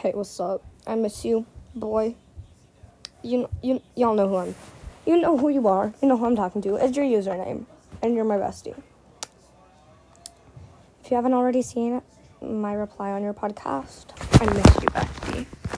Hey, what's up? I miss you, boy. You you y'all know who I'm. You know who you are. You know who I'm talking to. It's your username, and you're my bestie. If you haven't already seen my reply on your podcast, I miss you, bestie.